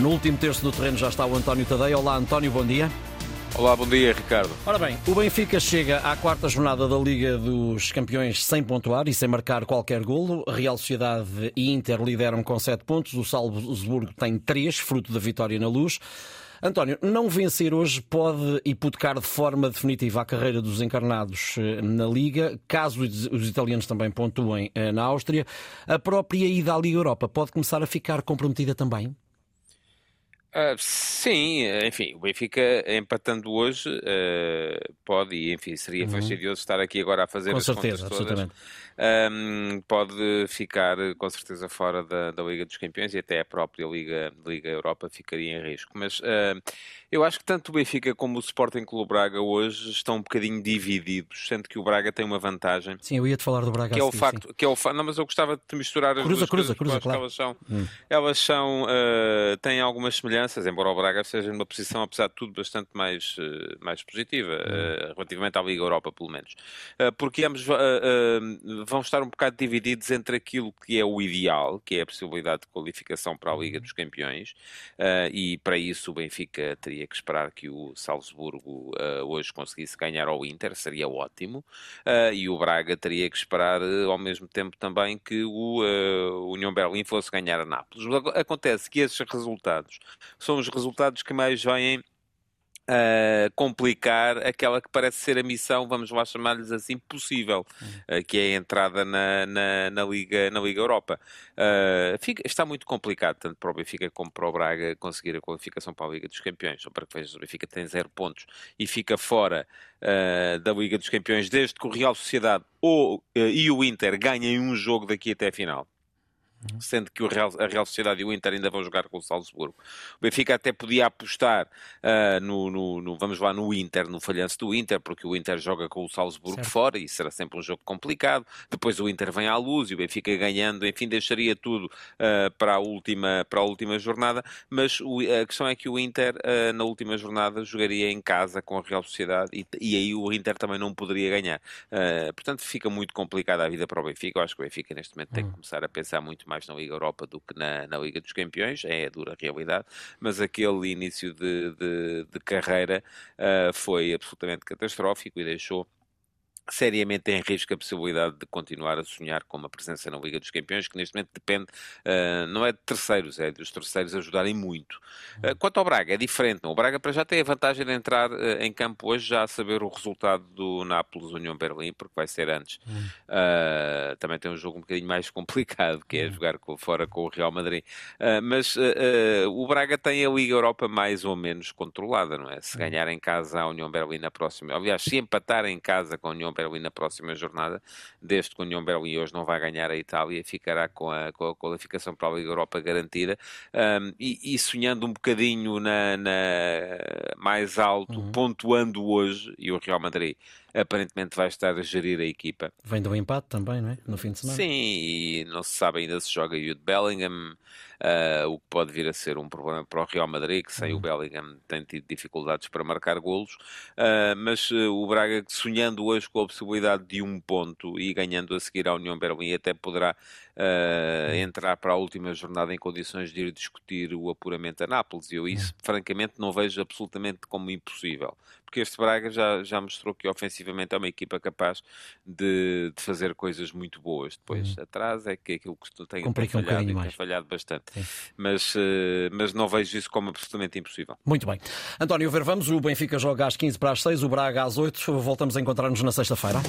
No último terço do terreno já está o António Tadei. Olá, António, bom dia. Olá, bom dia, Ricardo. Ora bem, o Benfica chega à quarta jornada da Liga dos Campeões sem pontuar e sem marcar qualquer golo. Real Sociedade e Inter lideram com sete pontos. O Salzburgo tem três, fruto da vitória na luz. António, não vencer hoje pode hipotecar de forma definitiva a carreira dos encarnados eh, na Liga, caso os italianos também pontuem eh, na Áustria. A própria ida à Liga Europa pode começar a ficar comprometida também? Uh, sim, enfim, o Benfica empatando hoje uh, pode, e enfim, seria uhum. fastidioso estar aqui agora a fazer com as certeza, contas todas. Um, pode ficar com certeza fora da, da, Liga dos Campeões e até a própria Liga, Liga Europa ficaria em risco. Mas uh, eu acho que tanto o Benfica como o Sporting Clube Braga hoje estão um bocadinho divididos, sendo que o Braga tem uma vantagem. Sim, eu ia te falar do Braga. Que é o facto, sim. que é o fa... não, mas eu gostava de misturar as cruza, duas cruza, coisas, cruza, claro. elas são, hum. elas são uh, têm algumas semelhanças, embora o Braga esteja numa posição, apesar de tudo, bastante mais, uh, mais positiva, hum. uh, relativamente à Liga Europa, pelo menos. porque ambos vão estar um bocado divididos entre aquilo que é o ideal, que é a possibilidade de qualificação para a Liga Uhum. dos Campeões, e para isso o Benfica teria que esperar que o Salzburgo hoje conseguisse ganhar ao Inter, seria ótimo, e o Braga teria que esperar ao mesmo tempo também que o União Berlim fosse ganhar a Nápoles. Acontece que esses resultados são os resultados que mais vêm Uh, complicar aquela que parece ser a missão, vamos lá chamar-lhes assim, possível, uh, que é a entrada na, na, na, Liga, na Liga Europa. Uh, fica, está muito complicado, tanto para o Benfica como para o Braga, conseguir a qualificação para a Liga dos Campeões. Só para que vejas, o Benfica tem zero pontos e fica fora da Liga dos Campeões desde que o Real Sociedade ou, e o Inter ganhem um jogo daqui até a final sendo que Real, a Real Sociedade e o Inter ainda vão jogar com o Salzburgo. O Benfica até podia apostar uh, no, no, no, vamos lá, no Inter, no falhanço do Inter, porque o Inter joga com o Salzburgo certo. fora e será sempre um jogo complicado. Depois o Inter vem à luz e o Benfica ganhando, enfim, deixaria tudo uh, para, a última, para a última jornada, mas o, a questão é que o Inter, uh, na última jornada, jogaria em casa com a Real Sociedade e, e aí o Inter também não poderia ganhar. portanto, fica muito complicada a vida para o Benfica. Eu acho que o Benfica neste momento tem que começar a pensar muito mais na Liga Europa do que na, na, Liga dos Campeões, é a dura realidade, mas aquele início de, de, de carreira uh, foi absolutamente catastrófico e deixou seriamente em risco a possibilidade de continuar a sonhar com uma presença na Liga dos Campeões, que neste momento depende, uh, não é de terceiros, é dos terceiros ajudarem muito. Uh, quanto ao Braga, é diferente. Não? O Braga para já tem a vantagem de entrar uh, em campo hoje já a saber o resultado do Nápoles União Berlim, porque vai ser antes. também tem um jogo um bocadinho mais complicado, que é jogar com, fora com o Real Madrid. mas o Braga tem a Liga Europa mais ou menos controlada, não é? Se ganhar em casa a União Berlim na próxima, aliás, se empatar em casa com a União Berlim na próxima jornada, desde que a União Berlim hoje não vai ganhar a Itália, ficará com a, com a qualificação para a Liga Europa garantida um, e, e, sonhando um bocadinho na, na mais alto, uhum. pontuando hoje, e o Real Madrid aparentemente vai estar a gerir a equipa. Vem do empate também, não é? No fim de semana. Sim, e não se sabe ainda se joga Jude Bellingham, uh, o que pode vir a ser um problema para o Real Madrid, que sem uhum. o Bellingham tem tido dificuldades para marcar golos, uh, mas uh, o Braga sonhando hoje com a possibilidade de um ponto e ganhando a seguir a União Berlim até poderá entrar para a última jornada em condições de ir discutir o apuramento a Nápoles, e eu isso francamente não vejo absolutamente como impossível, porque este Braga já, já mostrou que ofensivamente é uma equipa capaz de, de fazer coisas muito boas. Depois, Uhum. atrás é que aquilo que tem, tem um falhado bocadinho e tem mais. falhado bastante. Sim. Mas, eh, mas não vejo isso como absolutamente impossível. Muito bem. António, ver vamos. O Benfica joga às 15 para as 6, o Braga às 8. Voltamos a encontrar-nos na sexta-feira.